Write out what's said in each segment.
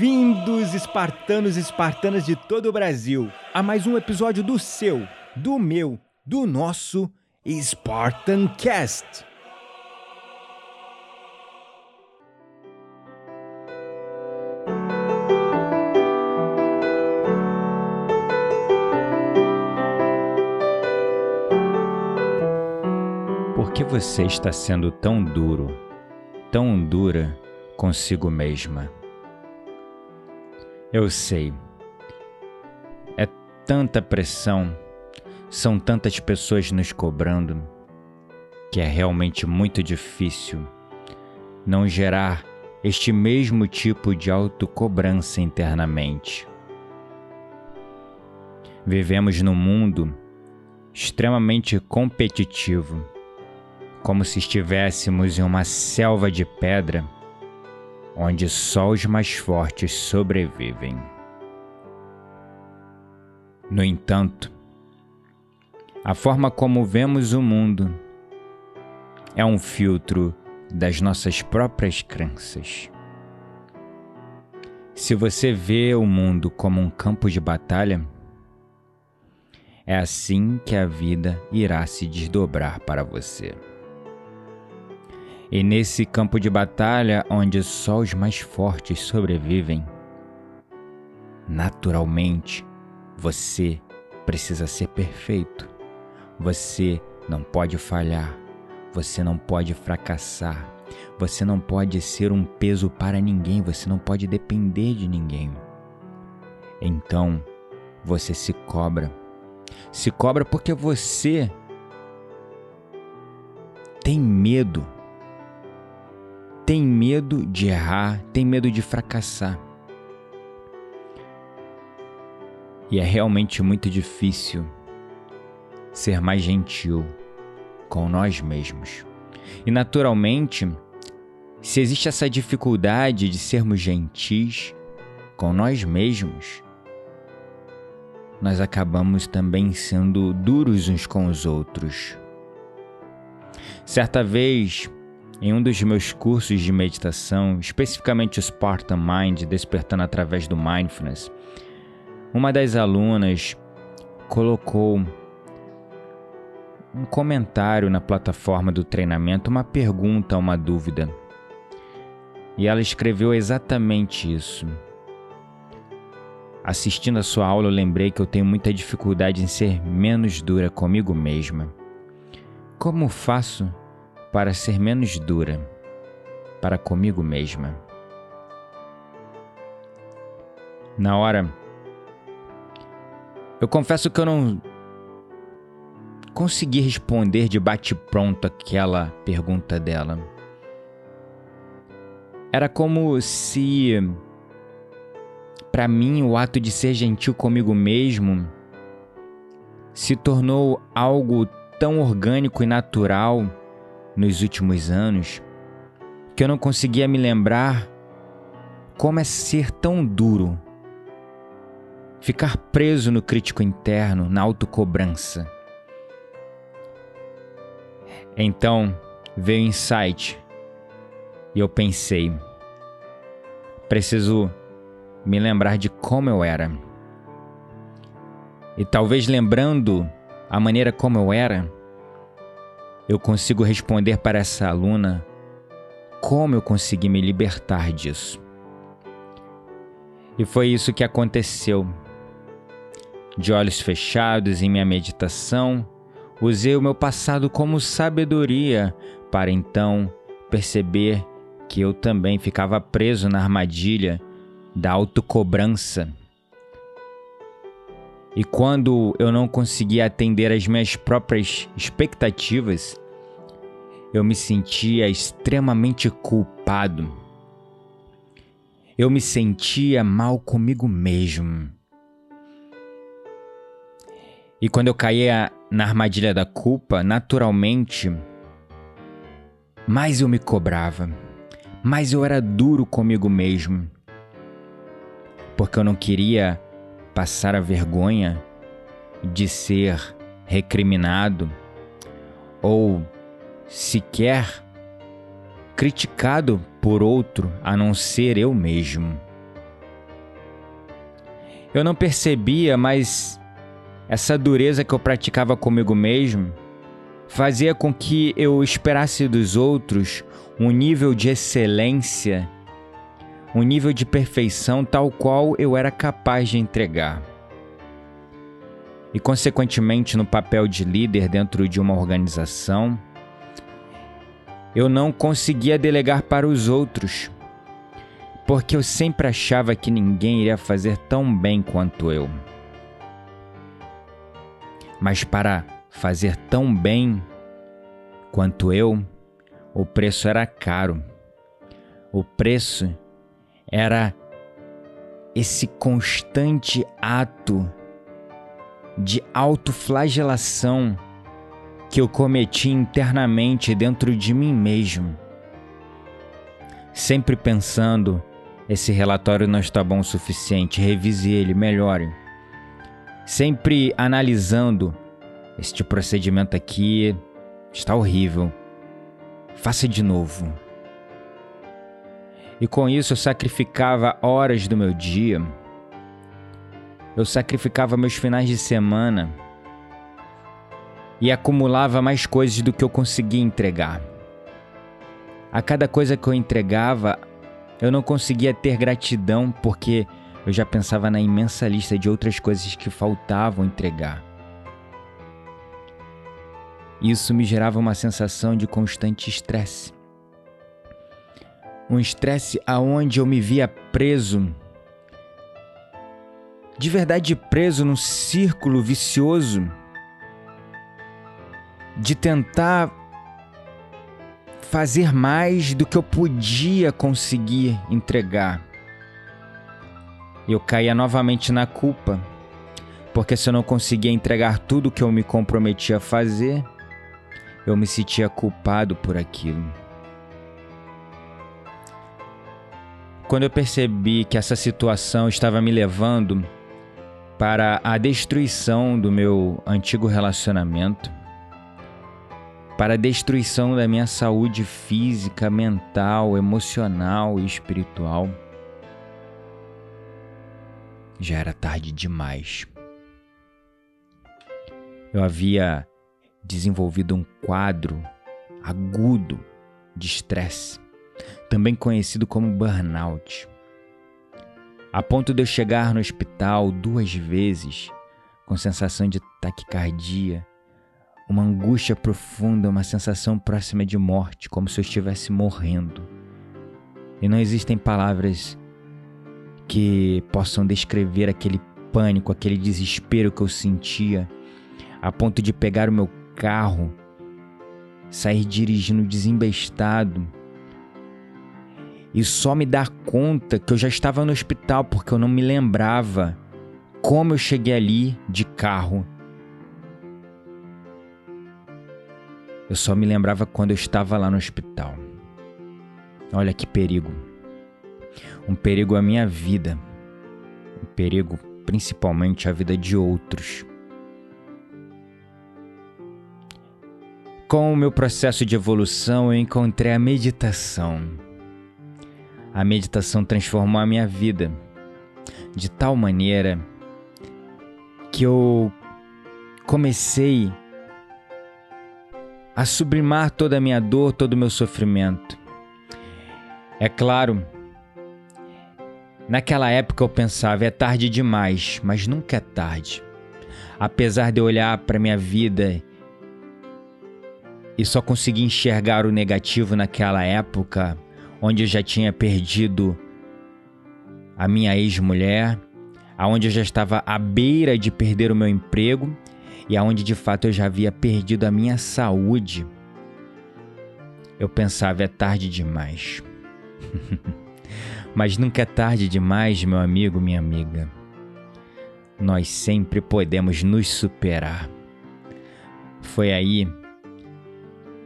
Bem-vindos, espartanos e espartanas de todo o Brasil, a mais um episódio do seu, do meu, do nosso Spartan Cast. Por que você está sendo tão duro, tão dura consigo mesma? Eu sei. É tanta pressão, são tantas pessoas nos cobrando, que é realmente muito difícil não gerar este mesmo tipo de autocobrança internamente. Vivemos num mundo extremamente competitivo, como se estivéssemos em uma selva de pedra onde só os mais fortes sobrevivem. No entanto, a forma como vemos o mundo é um filtro das nossas próprias crenças. Se você vê o mundo como um campo de batalha, é assim que a vida irá se desdobrar para você. E nesse campo de batalha, onde só os mais fortes sobrevivem, naturalmente você precisa ser perfeito. Você não pode falhar. Você não pode fracassar. Você não pode ser um peso para ninguém. Você não pode depender de ninguém. Então, você se cobra. Se cobra porque você tem medo tem medo de errar, tem medo de fracassar. E é realmente muito difícil ser mais gentil com nós mesmos. E naturalmente, se existe essa dificuldade de sermos gentis com nós mesmos, nós acabamos também sendo duros uns com os outros. Certa vez, em um dos meus cursos de meditação, especificamente o Spartan Mind, despertando através do Mindfulness, uma das alunas colocou um comentário na plataforma do treinamento, uma pergunta, uma dúvida. E ela escreveu exatamente isso. Assistindo a sua aula, eu lembrei que eu tenho muita dificuldade em ser menos dura comigo mesma. Como faço para ser menos dura para comigo mesma. Na hora, eu confesso que eu não consegui responder de bate-pronto aquela pergunta dela. Era como se, para mim, o ato de ser gentil comigo mesmo se tornou algo tão orgânico e natural nos últimos anos que eu não conseguia me lembrar como é ser tão duro, ficar preso no crítico interno, na autocobrança. Então veio o insight e eu pensei: preciso me lembrar de como eu era. E talvez lembrando a maneira como eu era, eu consigo responder para essa aluna como eu consegui me libertar disso. E foi isso que aconteceu. De olhos fechados em minha meditação, usei o meu passado como sabedoria para então perceber que eu também ficava preso na armadilha da autocobrança. E quando eu não conseguia atender às minhas próprias expectativas, eu me sentia extremamente culpado. Eu me sentia mal comigo mesmo. E quando eu caía na armadilha da culpa, naturalmente, mais eu me cobrava, mais eu era duro comigo mesmo. Porque eu não queria passar a vergonha de ser recriminado ou sequer criticado por outro a não ser eu mesmo. Eu não percebia, mas essa dureza que eu praticava comigo mesmo fazia com que eu esperasse dos outros um nível de excelência um nível de perfeição tal qual eu era capaz de entregar. E, consequentemente, no papel de líder dentro de uma organização, eu não conseguia delegar para os outros, porque eu sempre achava que ninguém iria fazer tão bem quanto eu. Mas para fazer tão bem quanto eu, o preço era caro. O preço era esse constante ato de autoflagelação que eu cometi internamente dentro de mim mesmo. Sempre pensando, esse relatório não está bom o suficiente, revise ele, melhore. Sempre analisando, este procedimento aqui está horrível, faça de novo. E com isso eu sacrificava horas do meu dia. Eu sacrificava meus finais de semana e acumulava mais coisas do que eu conseguia entregar. A cada coisa que eu entregava, eu não conseguia ter gratidão porque eu já pensava na imensa lista de outras coisas que faltavam entregar. Isso me gerava uma sensação de constante estresse um estresse aonde eu me via preso, de verdade preso num círculo vicioso de tentar fazer mais do que eu podia conseguir entregar. Eu caía novamente na culpa, porque se eu não conseguia entregar tudo que eu me comprometi a fazer, eu me sentia culpado por aquilo. Quando eu percebi que essa situação estava me levando para a destruição do meu antigo relacionamento, para a destruição da minha saúde física, mental, emocional e espiritual, já era tarde demais. Eu havia desenvolvido um quadro agudo de estresse também conhecido como burnout. A ponto de eu chegar no hospital duas vezes com sensação de taquicardia, uma angústia profunda, uma sensação próxima de morte, como se eu estivesse morrendo. E não existem palavras que possam descrever aquele pânico, aquele desespero que eu sentia, a ponto de pegar o meu carro, sair dirigindo desembestado e só me dar conta que eu já estava no hospital porque eu não me lembrava como eu cheguei ali de carro. Eu só me lembrava quando eu estava lá no hospital. Olha que perigo. Um perigo à minha vida. Um perigo principalmente à vida de outros. Com o meu processo de evolução, eu encontrei a meditação a meditação transformou a minha vida de tal maneira que eu comecei a sublimar toda a minha dor, todo o meu sofrimento. É claro, naquela época eu pensava, é tarde demais, mas nunca é tarde. Apesar de eu olhar para minha vida e só conseguir enxergar o negativo naquela época, onde eu já tinha perdido a minha ex-mulher, aonde eu já estava à beira de perder o meu emprego e aonde de fato eu já havia perdido a minha saúde. Eu pensava, é tarde demais. Mas nunca é tarde demais, meu amigo, minha amiga. Nós sempre podemos nos superar. Foi aí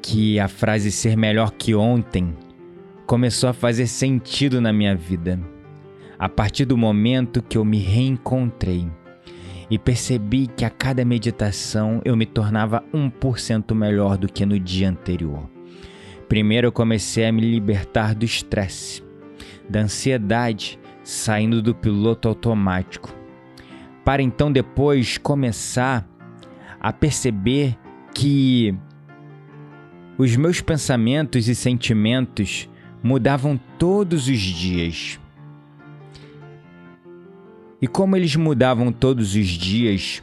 que a frase ser melhor que ontem começou a fazer sentido na minha vida. A partir do momento que eu me reencontrei e percebi que a cada meditação eu me tornava 1% melhor do que no dia anterior. Primeiro eu comecei a me libertar do estresse, da ansiedade, saindo do piloto automático, para então depois começar a perceber que os meus pensamentos e sentimentos mudavam todos os dias. E como eles mudavam todos os dias,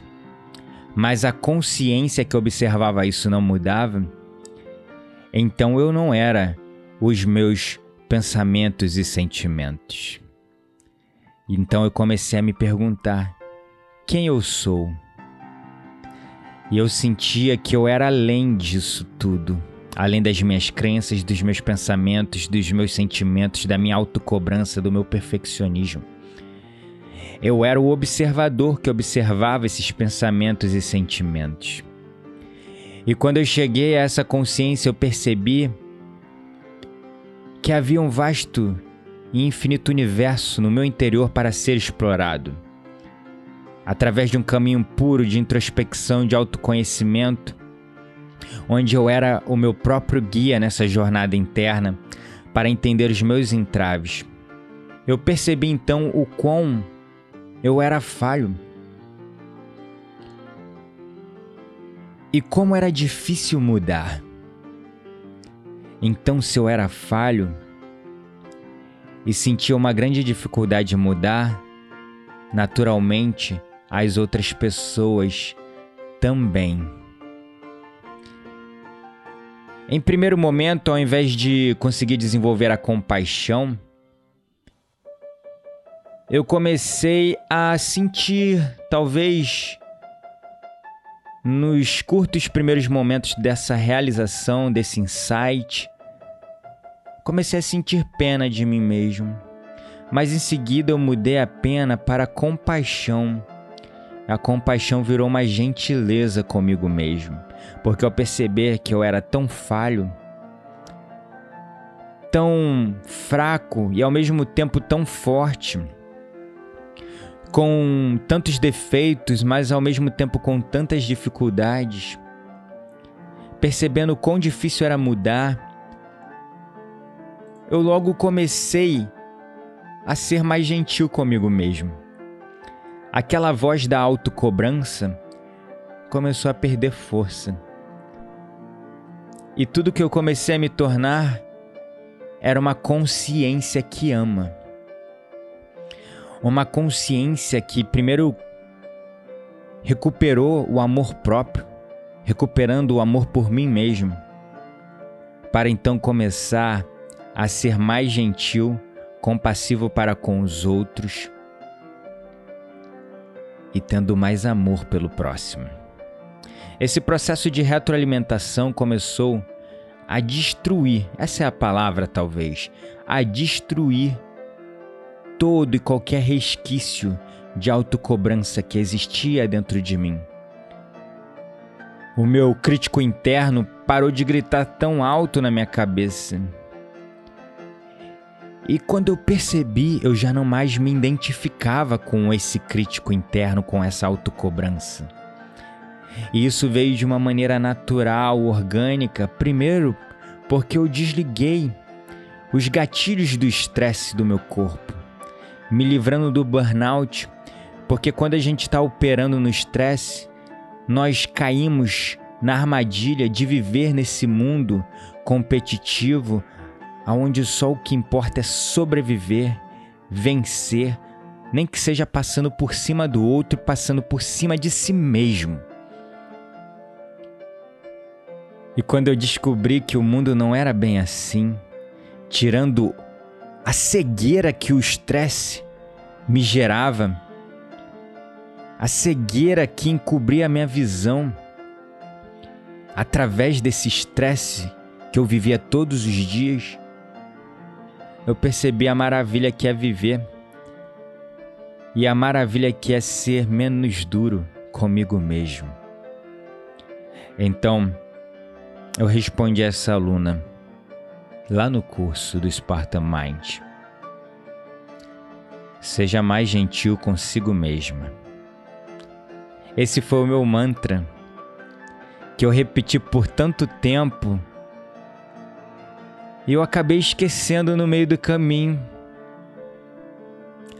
mas a consciência que observava isso não mudava, então eu não era os meus pensamentos e sentimentos. Então eu comecei a me perguntar: quem eu sou? E eu sentia que eu era além disso tudo, além das minhas crenças, dos meus pensamentos, dos meus sentimentos, da minha autocobrança, do meu perfeccionismo. Eu era o observador que observava esses pensamentos e sentimentos. E quando eu cheguei a essa consciência, eu percebi que havia um vasto e infinito universo no meu interior para ser explorado. Através de um caminho puro de introspecção, de autoconhecimento, onde eu era o meu próprio guia nessa jornada interna para entender os meus entraves. Eu percebi então o quão eu era falho. E como era difícil mudar. Então, se eu era falho e sentia uma grande dificuldade de mudar, naturalmente as outras pessoas também. Em primeiro momento, ao invés de conseguir desenvolver a compaixão, eu comecei a sentir, talvez, nos curtos primeiros momentos dessa realização, desse insight, comecei a sentir pena de mim mesmo. Mas em seguida eu mudei a pena para compaixão. A compaixão virou uma gentileza comigo mesmo, porque ao perceber que eu era tão falho, tão fraco e ao mesmo tempo tão forte, com tantos defeitos, mas ao mesmo tempo com tantas dificuldades, percebendo quão difícil era mudar, eu logo comecei a ser mais gentil comigo mesmo. Aquela voz da autocobrança começou a perder força. E tudo que eu comecei a me tornar era uma consciência que ama uma consciência que primeiro recuperou o amor próprio, recuperando o amor por mim mesmo, para então começar a ser mais gentil, compassivo para com os outros e tendo mais amor pelo próximo. Esse processo de retroalimentação começou a destruir, essa é a palavra talvez, a destruir todo e qualquer resquício de autocobrança que existia dentro de mim. O meu crítico interno parou de gritar tão alto na minha cabeça. E quando eu percebi, eu já não mais me identificava com esse crítico interno, com essa autocobrança. E isso veio de uma maneira natural, orgânica, primeiro porque eu desliguei os gatilhos do estresse do meu corpo me livrando do burnout, porque quando a gente está operando no estresse, nós caímos na armadilha de viver nesse mundo competitivo, onde só o que importa é sobreviver, vencer, nem que seja passando por cima do outro, passando por cima de si mesmo. E quando eu descobri que o mundo não era bem assim, tirando a cegueira que o estresse me gerava, a cegueira que encobria a minha visão. Através desse estresse que eu vivia todos os dias, eu percebi a maravilha que é viver e a maravilha que é ser menos duro comigo mesmo. Então, eu respondi a essa aluna lá no curso do Spartan Mind. Seja mais gentil consigo mesma. Esse foi o meu mantra que eu repeti por tanto tempo e eu acabei esquecendo no meio do caminho.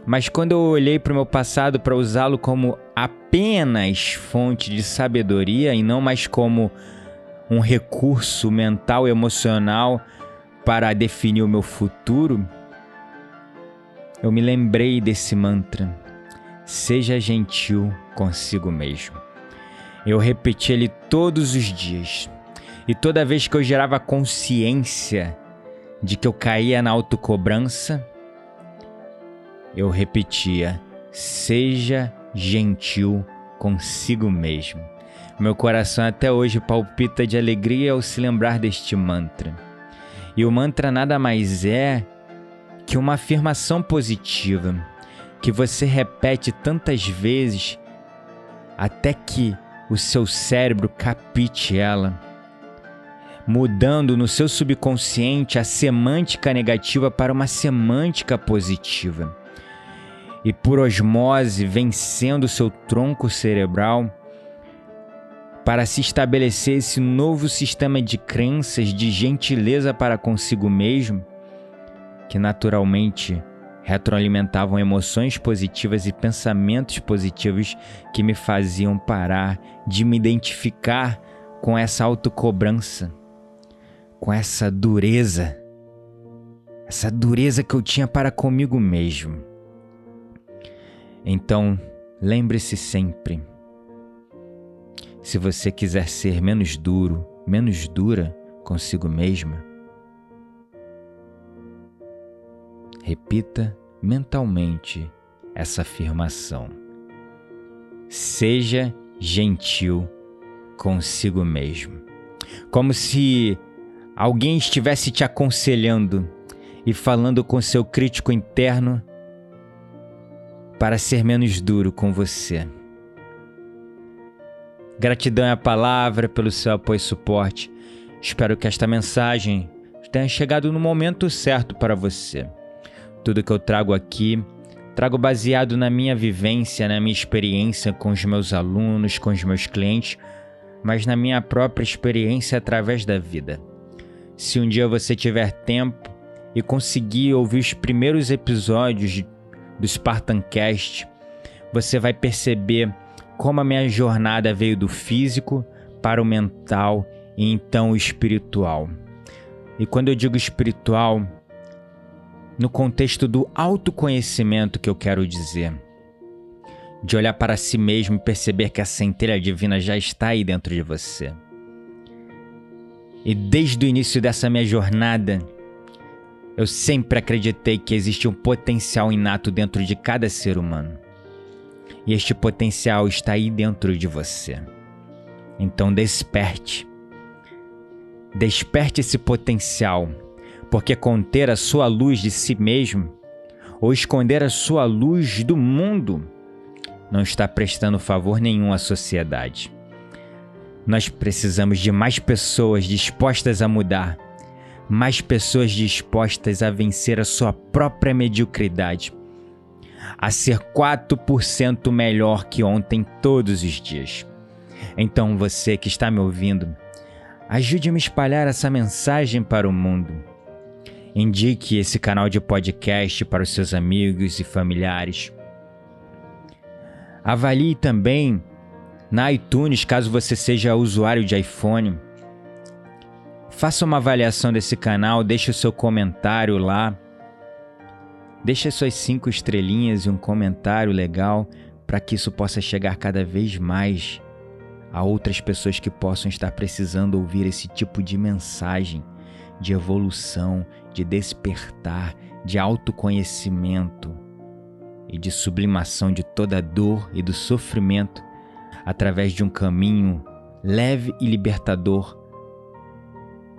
Mas quando eu olhei para o meu passado para usá-lo como apenas fonte de sabedoria e não mais como um recurso mental e emocional para definir o meu futuro, eu me lembrei desse mantra. Seja gentil consigo mesmo. Eu repeti ele todos os dias. E toda vez que eu gerava consciência de que eu caía na autocobrança, eu repetia: seja gentil consigo mesmo. Meu coração até hoje palpita de alegria ao se lembrar deste mantra. E o mantra nada mais é que uma afirmação positiva que você repete tantas vezes até que o seu cérebro capite ela, mudando no seu subconsciente a semântica negativa para uma semântica positiva. E por osmose, vencendo seu tronco cerebral, para se estabelecer esse novo sistema de crenças de gentileza para consigo mesmo, que naturalmente retroalimentavam emoções positivas e pensamentos positivos que me faziam parar de me identificar com essa autocobrança, com essa dureza, essa dureza que eu tinha para comigo mesmo. Então, lembre-se sempre se você quiser ser menos duro, menos dura consigo mesma, repita mentalmente essa afirmação. Seja gentil consigo mesmo. Como se alguém estivesse te aconselhando e falando com seu crítico interno para ser menos duro com você. Gratidão é a palavra pelo seu apoio e suporte. Espero que esta mensagem tenha chegado no momento certo para você. Tudo que eu trago aqui, trago baseado na minha vivência, na minha experiência com os meus alunos, com os meus clientes, mas na minha própria experiência através da vida. Se um dia você tiver tempo e conseguir ouvir os primeiros episódios do Spartancast, você vai perceber como a minha jornada veio do físico para o mental e então o espiritual. E quando eu digo espiritual, no contexto do autoconhecimento que eu quero dizer, de olhar para si mesmo e perceber que a centelha divina já está aí dentro de você. E desde o início dessa minha jornada, eu sempre acreditei que existe um potencial inato dentro de cada ser humano. E este potencial está aí dentro de você. Então desperte. Desperte esse potencial, porque conter a sua luz de si mesmo ou esconder a sua luz do mundo não está prestando favor nenhum à sociedade. Nós precisamos de mais pessoas dispostas a mudar, mais pessoas dispostas a vencer a sua própria mediocridade a ser 4% melhor que ontem todos os dias. Então você que está me ouvindo, ajude-me a espalhar essa mensagem para o mundo. Indique esse canal de podcast para os seus amigos e familiares. Avalie também na iTunes, caso você seja usuário de iPhone. Faça uma avaliação desse canal, deixe o seu comentário lá Deixe suas cinco estrelinhas e um comentário legal para que isso possa chegar cada vez mais a outras pessoas que possam estar precisando ouvir esse tipo de mensagem de evolução, de despertar, de autoconhecimento, e de sublimação de toda a dor e do sofrimento através de um caminho leve e libertador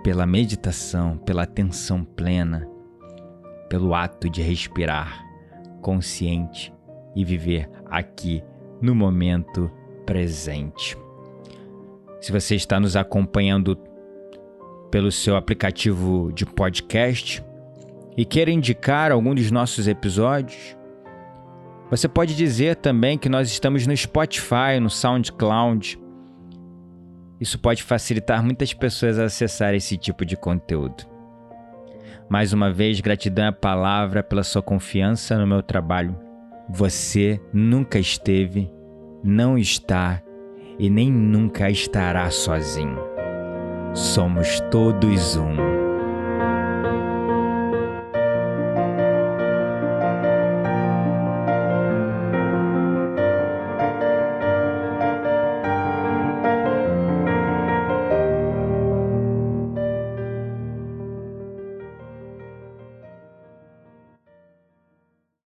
pela meditação, pela atenção plena, pelo ato de respirar consciente e viver aqui no momento presente. Se você está nos acompanhando pelo seu aplicativo de podcast e quer indicar algum dos nossos episódios, você pode dizer também que nós estamos no Spotify, no SoundCloud. Isso pode facilitar muitas pessoas a acessar esse tipo de conteúdo. Mais uma vez, gratidão à palavra pela sua confiança no meu trabalho. Você nunca esteve, não está e nem nunca estará sozinho. Somos todos um.